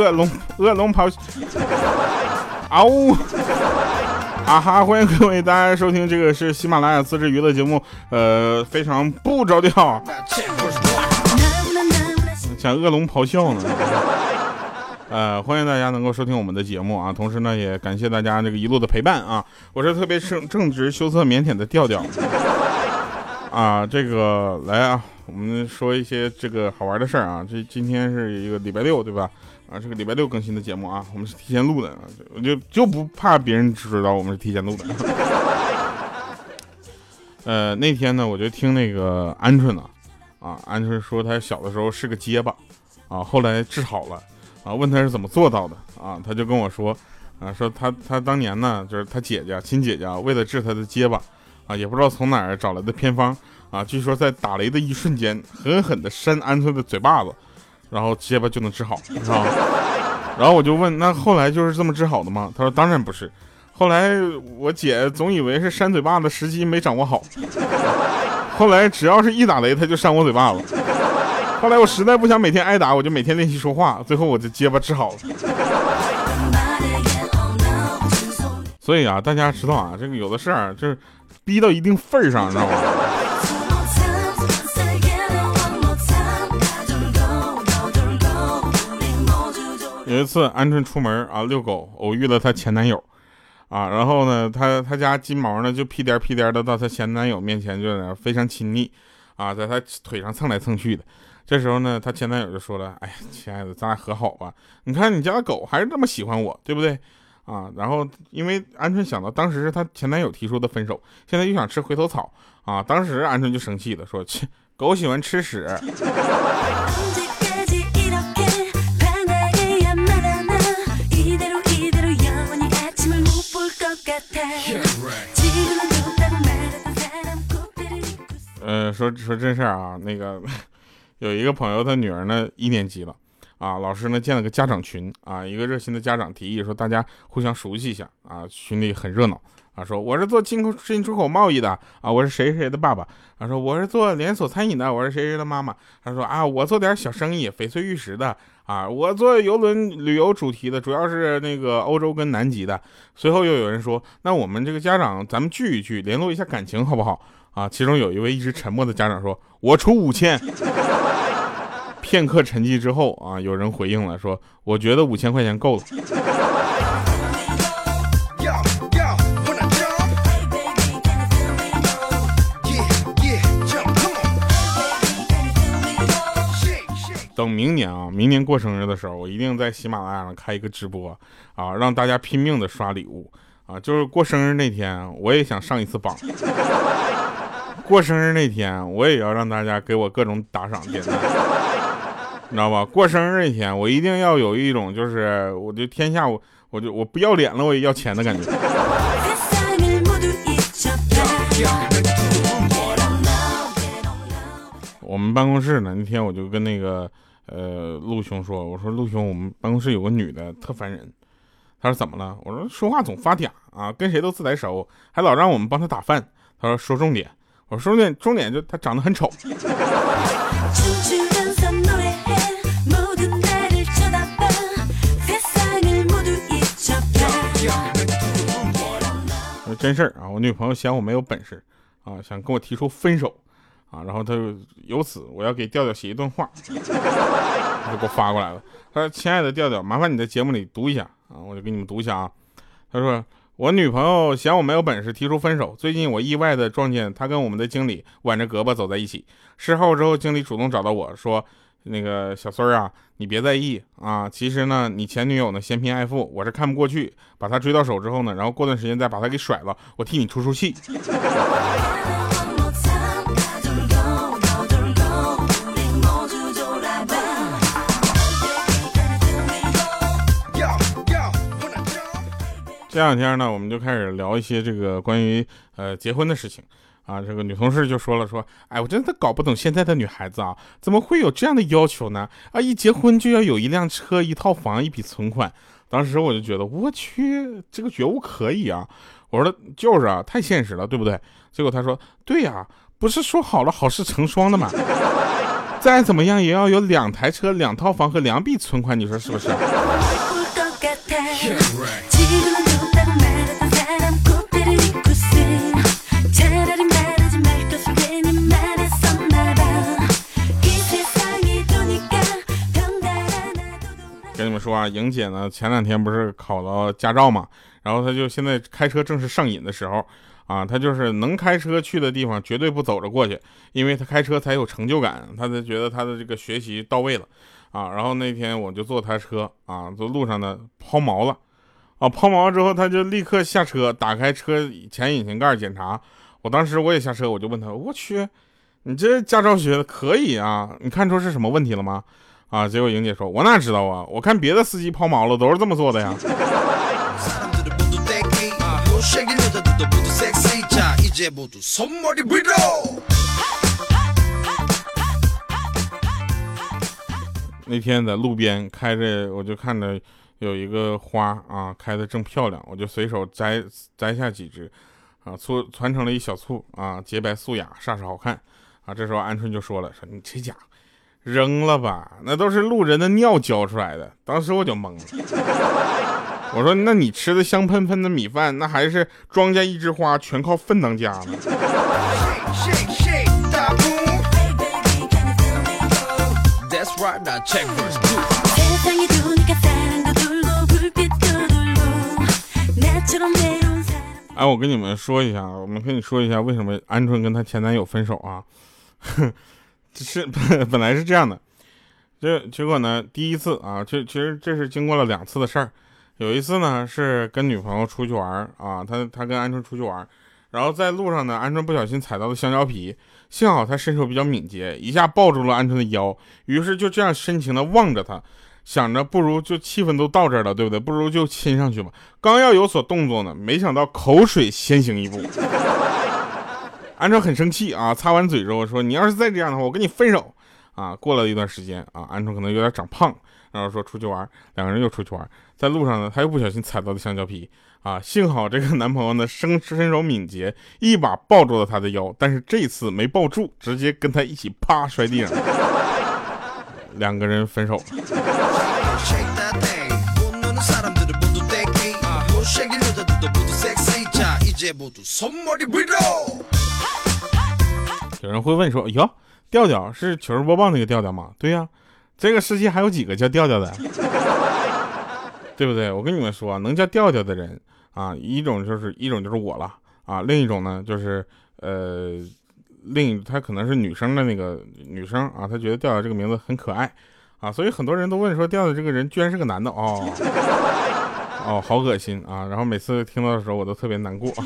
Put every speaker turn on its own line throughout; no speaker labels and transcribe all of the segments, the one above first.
恶龙恶龙咆哮，啊呜！啊哈！欢迎各位大家收听，这个是喜马拉雅自制娱乐节目，呃，非常不着调，像恶龙咆哮呢。呃，欢迎大家能够收听我们的节目啊，同时呢，也感谢大家这个一路的陪伴啊。我是特别正正直、羞涩、腼腆的调调啊。这个来啊，我们说一些这个好玩的事儿啊。这今天是一个礼拜六，对吧？啊，这个礼拜六更新的节目啊，我们是提前录的，我就就不怕别人知道我们是提前录的。呃，那天呢，我就听那个鹌鹑呢，啊，鹌鹑说他小的时候是个结巴，啊，后来治好了。啊，问他是怎么做到的啊？他就跟我说，啊，说他他当年呢，就是他姐姐亲姐姐为了治他的结巴，啊，也不知道从哪儿找来的偏方，啊，据说在打雷的一瞬间，狠狠的扇鹌鹑的嘴巴子，然后结巴就能治好，是吧？然后我就问，那后来就是这么治好的吗？他说当然不是，后来我姐总以为是扇嘴巴子时机没掌握好，后来只要是一打雷，他就扇我嘴巴子。后来我实在不想每天挨打，我就每天练习说话，最后我就结巴治好了。所以啊，大家知道啊，这个有的事儿就是逼到一定份儿上，你知道吗？有一次，鹌鹑出门啊遛狗，偶遇了她前男友，啊，然后呢，她她家金毛呢就屁颠屁颠的到她前男友面前，就在那非常亲昵，啊，在她腿上蹭来蹭去的。这时候呢，她前男友就说了：“哎呀，亲爱的，咱俩和好吧？你看你家的狗还是那么喜欢我，对不对？啊，然后因为鹌鹑想到当时是她前男友提出的分手，现在又想吃回头草啊，当时鹌鹑就生气了，说：切，狗喜欢吃屎。呃，说说真事儿啊，那个。”有一个朋友，他女儿呢一年级了，啊，老师呢建了个家长群，啊，一个热心的家长提议说大家互相熟悉一下，啊，群里很热闹，啊，说我是做进口进出口贸易的，啊，我是谁谁的爸爸，啊，说我是做连锁餐饮的，我是谁谁的妈妈，他说啊，我做点小生意，翡翠玉石的，啊，我做游轮旅游主题的，主要是那个欧洲跟南极的。随后又有人说，那我们这个家长咱们聚一聚，联络一下感情好不好？啊，其中有一位一直沉默的家长说，我出五千。片刻沉寂之后啊，有人回应了，说：“我觉得五千块钱够了。”等明年啊，明年过生日的时候，我一定在喜马拉雅上开一个直播啊，让大家拼命的刷礼物啊。就是过生日那天，我也想上一次榜。过生日那天，我也要让大家给我各种打赏点赞。你知道吧？过生日那天，我一定要有一种，就是我就天下我我就我不要脸了，我也要钱的感觉。我们办公室呢，那天我就跟那个呃陆兄说，我说陆兄，我们办公室有个女的特烦人。他说怎么了？我说说话总发嗲啊，跟谁都自来熟，还老让我们帮他打饭。他说说重点。我说重点重点就他长得很丑。真事儿啊！我女朋友嫌我没有本事啊，想跟我提出分手啊，然后她由此我要给调调写一段话，就给我发过来了。他说：“亲爱的调调，麻烦你在节目里读一下啊，我就给你们读一下啊。”他说：“我女朋友嫌我没有本事提出分手。最近我意外的撞见她跟我们的经理挽着胳膊走在一起。事后之后，经理主动找到我说。”那个小孙儿啊，你别在意啊。其实呢，你前女友呢嫌贫爱富，我是看不过去，把她追到手之后呢，然后过段时间再把她给甩了，我替你出出气。这两天呢，我们就开始聊一些这个关于呃结婚的事情。啊，这个女同事就说了，说，哎，我真的搞不懂现在的女孩子啊，怎么会有这样的要求呢？啊，一结婚就要有一辆车、一套房、一笔存款。当时我就觉得，我去，这个觉悟可以啊。我说就是啊，太现实了，对不对？结果他说，对呀，不是说好了好事成双的吗？再怎么样也要有两台车、两套房和两笔存款，你说是不是？说啊，莹姐呢，前两天不是考了驾照嘛，然后她就现在开车正是上瘾的时候啊，她就是能开车去的地方绝对不走着过去，因为她开车才有成就感，她才觉得她的这个学习到位了啊。然后那天我就坐她车啊，坐路上呢抛锚了啊，抛锚之后她就立刻下车，打开车前引擎盖检查。我当时我也下车，我就问她，我去，你这驾照学的可以啊，你看出是什么问题了吗？啊！结果莹姐说：“我哪知道啊？我看别的司机抛锚了，都是这么做的呀。”那天在路边开着，我就看着有一个花啊，开的正漂亮，我就随手摘摘下几只，啊，簇攒成了一小簇啊，洁白素雅，煞是好看啊。这时候鹌鹑就说了：“说你这家伙。”扔了吧，那都是路人的尿浇出来的。当时我就懵了，我说：“那你吃的香喷喷的米饭，那还是庄稼一枝花，全靠粪当家吗？”哎，我跟你们说一下，我们跟你说一下，为什么鹌鹑跟她前男友分手啊？是 本来是这样的，这结果呢？第一次啊，就其实这是经过了两次的事儿。有一次呢是跟女朋友出去玩啊，他他跟鹌鹑出去玩，然后在路上呢，鹌鹑不小心踩到了香蕉皮，幸好他身手比较敏捷，一下抱住了鹌鹑的腰，于是就这样深情的望着他，想着不如就气氛都到这儿了，对不对？不如就亲上去吧。刚要有所动作呢，没想到口水先行一步。鹌鹑很生气啊，擦完嘴之后说：“你要是再这样的话，我跟你分手。”啊，过了一段时间啊，鹌鹑可能有点长胖，然后说出去玩，两个人又出去玩，在路上呢，他又不小心踩到了香蕉皮啊，幸好这个男朋友呢身身手敏捷，一把抱住了他的腰，但是这次没抱住，直接跟他一起啪摔地上，两个人分手了。有人会问说：“哟，调调是糗事播报那个调调吗？”对呀，这个世界还有几个叫调调的，对不对？我跟你们说，能叫调调的人啊，一种就是一种就是我了啊，另一种呢就是呃，另他可能是女生的那个女生啊，她觉得调调这个名字很可爱啊，所以很多人都问说调调这个人居然是个男的哦，哦，好恶心啊！然后每次听到的时候，我都特别难过。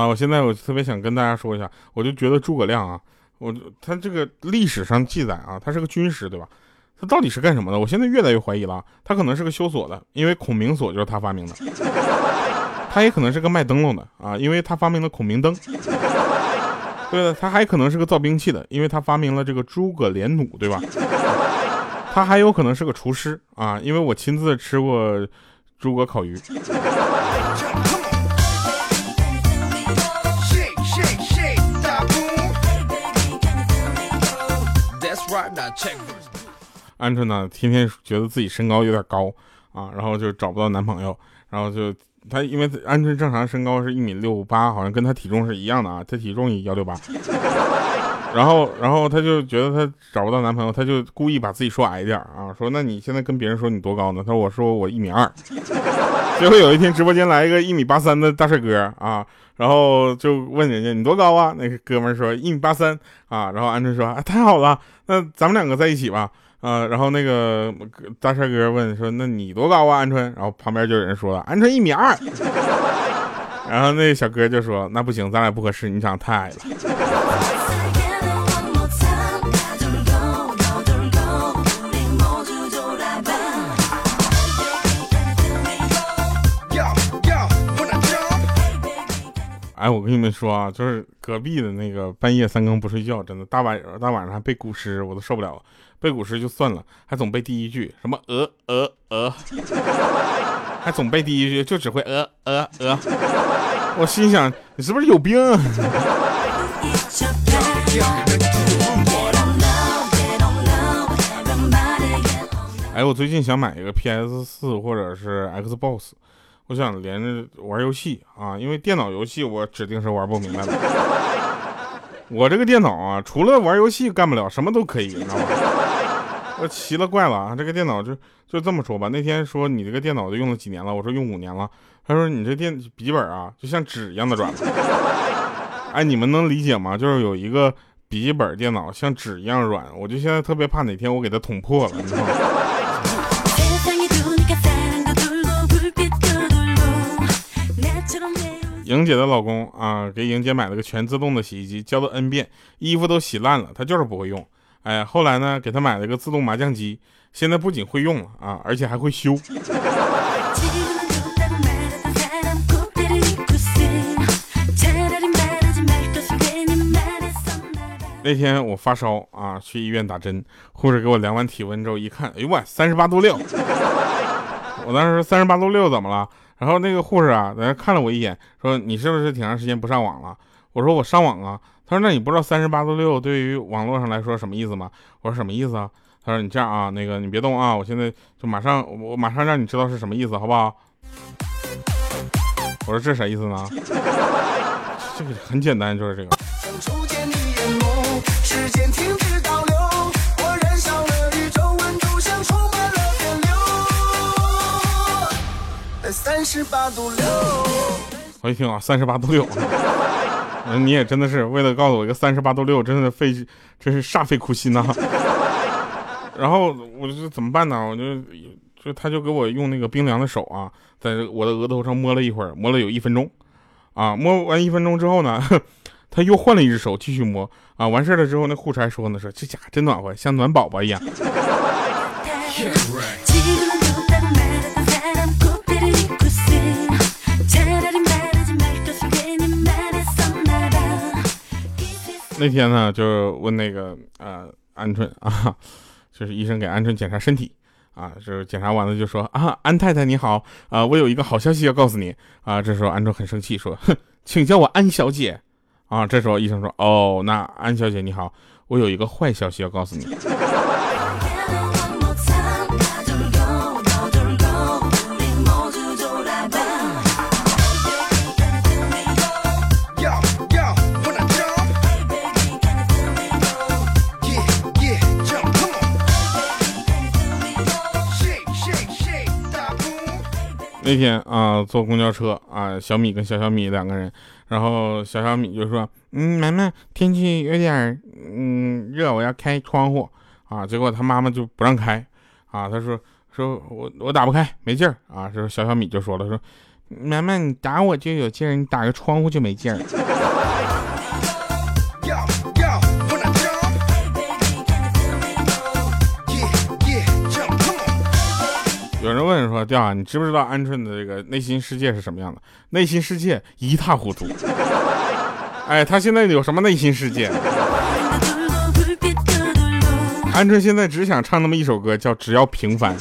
了，我现在我特别想跟大家说一下，我就觉得诸葛亮啊，我他这个历史上记载啊，他是个军师，对吧？他到底是干什么的？我现在越来越怀疑了，他可能是个修锁的，因为孔明锁就是他发明的；他也可能是个卖灯笼的啊，因为他发明了孔明灯。对了，他还可能是个造兵器的，因为他发明了这个诸葛连弩，对吧？他还有可能是个厨师啊，因为我亲自吃过诸葛烤鱼。鹌鹑呢，天天觉得自己身高有点高啊，然后就找不到男朋友，然后就他因为鹌鹑正常身高是一米六八，好像跟他体重是一样的啊，他体重也幺六八，然后然后他就觉得他找不到男朋友，他就故意把自己说矮一点啊，说那你现在跟别人说你多高呢？他说我说我一米二，结果有一天直播间来一个一米八三的大帅哥啊。然后就问人家你多高啊？那个哥们说一米八三啊。然后鹌鹑说啊太好了，那咱们两个在一起吧。啊，然后那个大帅哥问说那你多高啊？鹌鹑。然后旁边就有人说了鹌鹑一米二。然后那小哥就说那不行，咱俩不合适，你长得太矮了。哎，我跟你们说啊，就是隔壁的那个半夜三更不睡觉，真的大晚大晚上还背古诗，我都受不了。背古诗就算了，还总背第一句什么鹅鹅鹅。还总背第一句，就只会呃呃呃。我心想，你是不是有病？哎，我最近想买一个 PS 四或者是 Xbox，我想连着玩游戏啊，因为电脑游戏我指定是玩不明白的。我这个电脑啊，除了玩游戏干不了，什么都可以，你知道吗？我奇了怪了啊！这个电脑就就这么说吧。那天说你这个电脑都用了几年了？我说用五年了。他说你这电笔记本啊，就像纸一样的软。哎，你们能理解吗？就是有一个笔记本电脑像纸一样软，我就现在特别怕哪天我给它捅破了，你知道吗？莹姐的老公啊，给莹姐买了个全自动的洗衣机，教了 N 遍，衣服都洗烂了，她就是不会用。哎，后来呢，给她买了个自动麻将机，现在不仅会用了啊，而且还会修。那天我发烧啊，去医院打针，护士给我量完体温之后一看，哎呦我三十八度六。我当时说三十八度六怎么了？然后那个护士啊，在那看了我一眼，说你是不是挺长时间不上网了？我说我上网啊。他说那你不知道三十八度六对于网络上来说什么意思吗？我说什么意思啊？他说你这样啊，那个你别动啊，我现在就马上我马上让你知道是什么意思，好不好？我说这啥意思呢？这个很简单，就是这个。三十八度六，我一听啊，三十八度六，那你也真的是为了告诉我一个三十八度六，真的费，真是煞费苦心呐。然后我就怎么办呢？我就就他就给我用那个冰凉的手啊，在我的额头上摸了一会儿，摸了有一分钟，啊，摸完一分钟之后呢，他又换了一只手继续摸，啊，完事儿了之后，那护士还说呢，说这家伙真暖和，像暖宝宝一样。那天呢，就问那个呃鹌鹑啊，就是医生给鹌鹑检查身体啊，就是检查完了就说啊，安太太你好啊，我有一个好消息要告诉你啊。这时候鹌鹑很生气说，哼，请叫我安小姐啊。这时候医生说，哦，那安小姐你好，我有一个坏消息要告诉你。那天啊，坐公交车啊，小米跟小小米两个人，然后小小米就说：“嗯，妈妈，天气有点嗯热，我要开窗户啊。”结果他妈妈就不让开啊，他说：“说我我打不开，没劲儿啊。”说小小米就说了：“说妈妈，你打我就有劲儿，你打个窗户就没劲儿。”有人问说：“调啊，你知不知道鹌鹑的这个内心世界是什么样的？内心世界一塌糊涂。哎，他现在有什么内心世界？鹌鹑现在只想唱那么一首歌，叫《只要平凡》。”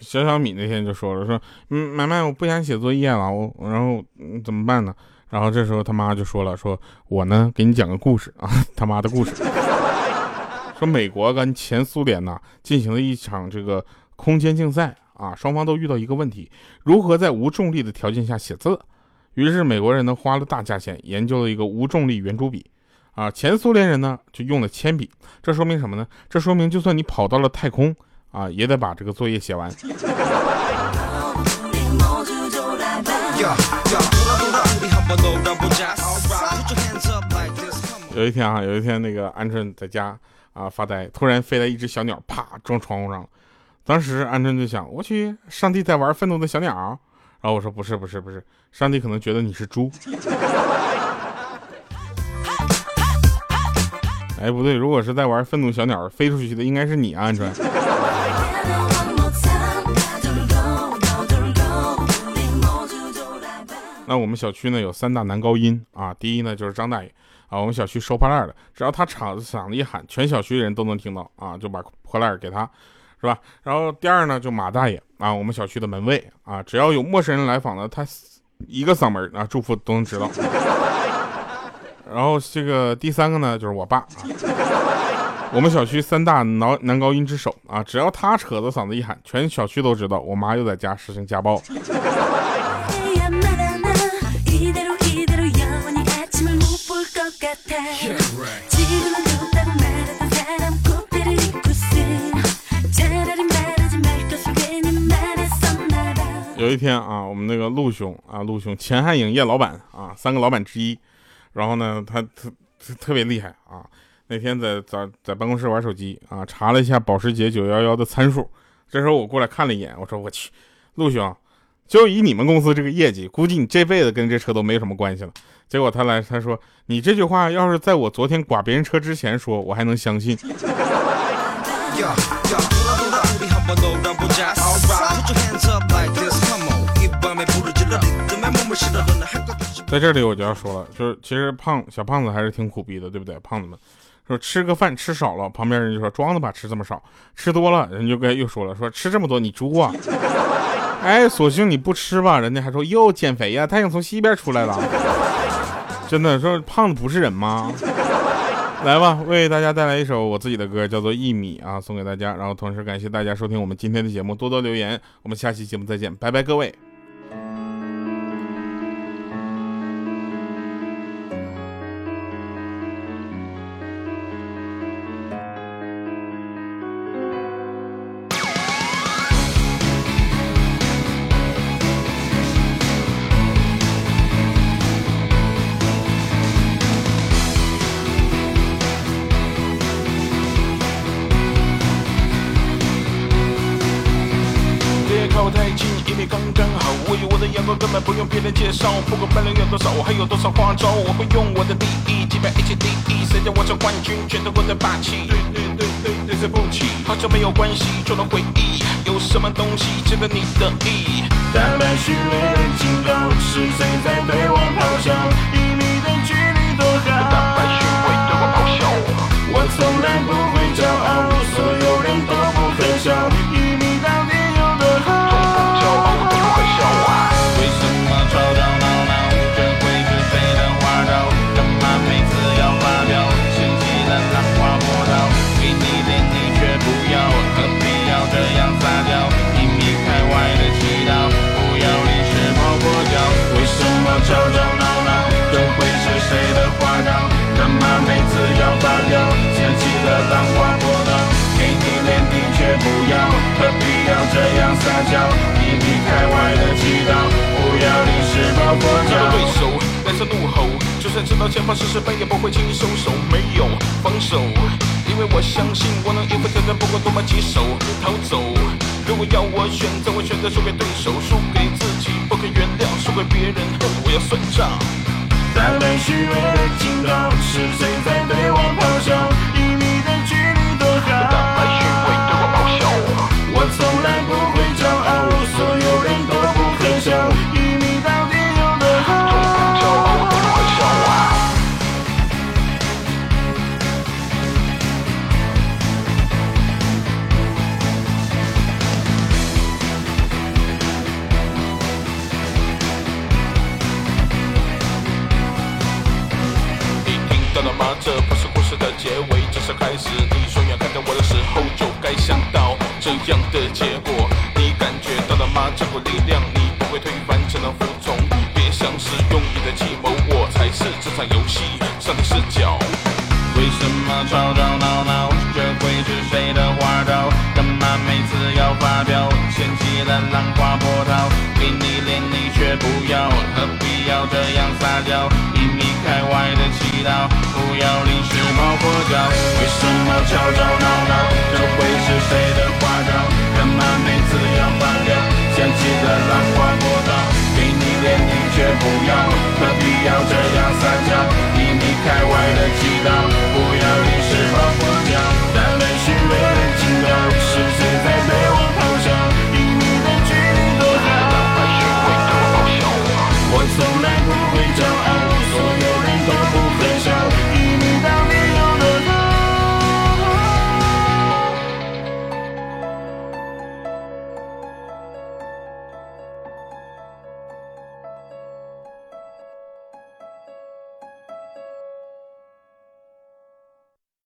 小小米那天就说了：“说嗯，买卖，我不想写作业了，我然后怎么办呢？”然后这时候他妈就说了：“说我呢给你讲个故事啊，他妈的故事。说美国跟前苏联呢进行了一场这个空间竞赛啊，双方都遇到一个问题，如何在无重力的条件下写字。于是美国人呢花了大价钱研究了一个无重力圆珠笔，啊，前苏联人呢就用了铅笔。这说明什么呢？这说明就算你跑到了太空啊，也得把这个作业写完。”有一天啊，有一天那个鹌鹑在家啊发呆，突然飞来一只小鸟，啪撞窗户上了。当时鹌鹑就想，我去，上帝在玩愤怒的小鸟。然后我说不是不是不是，上帝可能觉得你是猪。哎不对，如果是在玩愤怒小鸟，飞出去的应该是你鹌鹑。那我们小区呢有三大男高音啊，第一呢就是张大爷啊，我们小区收破烂的，只要他嗓子嗓子一喊，全小区人都能听到啊，就把破烂给他，是吧？然后第二呢就马大爷啊，我们小区的门卫啊，只要有陌生人来访呢，他一个嗓门啊祝福都能知道。然后这个第三个呢就是我爸。我们小区三大男男高音之首啊，只要他扯着嗓子一喊，全小区都知道我妈又在家实行家暴。有一天啊，我们那个陆兄啊，陆兄前汉影业老板啊，三个老板之一，然后呢，他特特别厉害啊。那天在在在办公室玩手机啊，查了一下保时捷911的参数。这时候我过来看了一眼，我说我去，陆兄，就以你们公司这个业绩，估计你这辈子跟这车都没什么关系了。结果他来他说，你这句话要是在我昨天刮别人车之前说，我还能相信。在这里我就要说了，就是其实胖小胖子还是挺苦逼的，对不对？胖子们。说吃个饭吃少了，旁边人就说装的吧，吃这么少，吃多了人就该又说了，说吃这么多你猪啊！哎，索性你不吃吧，人家还说哟减肥呀，太阳从西边出来了，真的说胖子不是人吗？来吧，为大家带来一首我自己的歌，叫做一米啊，送给大家，然后同时感谢大家收听我们今天的节目，多多留言，我们下期节目再见，拜拜各位。
根本不用别人介绍，不管分量有多少，还有多少花招，我会用我的第一击败一切敌意。谁叫我是冠军，全都过得霸气。对对对对对，对不起，好久没有关系，就能回忆。有什么东西值得你的意？
大白虚伪的警告，是谁在对我咆哮？一米的距离多好？
大白虚伪对我咆哮，
我从来不会骄傲，就算对手脸色怒吼，就算
知道前方是失败，也不会轻易收手。没有防守，因为我相信我能应付挑战，不管多么棘手。逃走，如果要我选择，我选择输给对手，输给自己，不可原谅，输给别人，我要算账。
在被虚伪的警告，是谁在对我咆哮？
开始。你双眼看着我的时候，就该想到这样的结果。你感觉到了吗？这股力量，你不会推翻，只能服从。别想使用你的计谋，我才是这场游戏上帝视角。
为什么吵吵闹闹？这会是谁的花招？干嘛每次要发飙？掀起了浪花波涛，给你脸你却不要，何必要这样撒娇？一米开外的道，不要临时抱佛脚。为什么吵吵闹闹？这会是谁的花招？干嘛每次要发飙？掀起的浪花波涛，给你脸你却不要，何必要这样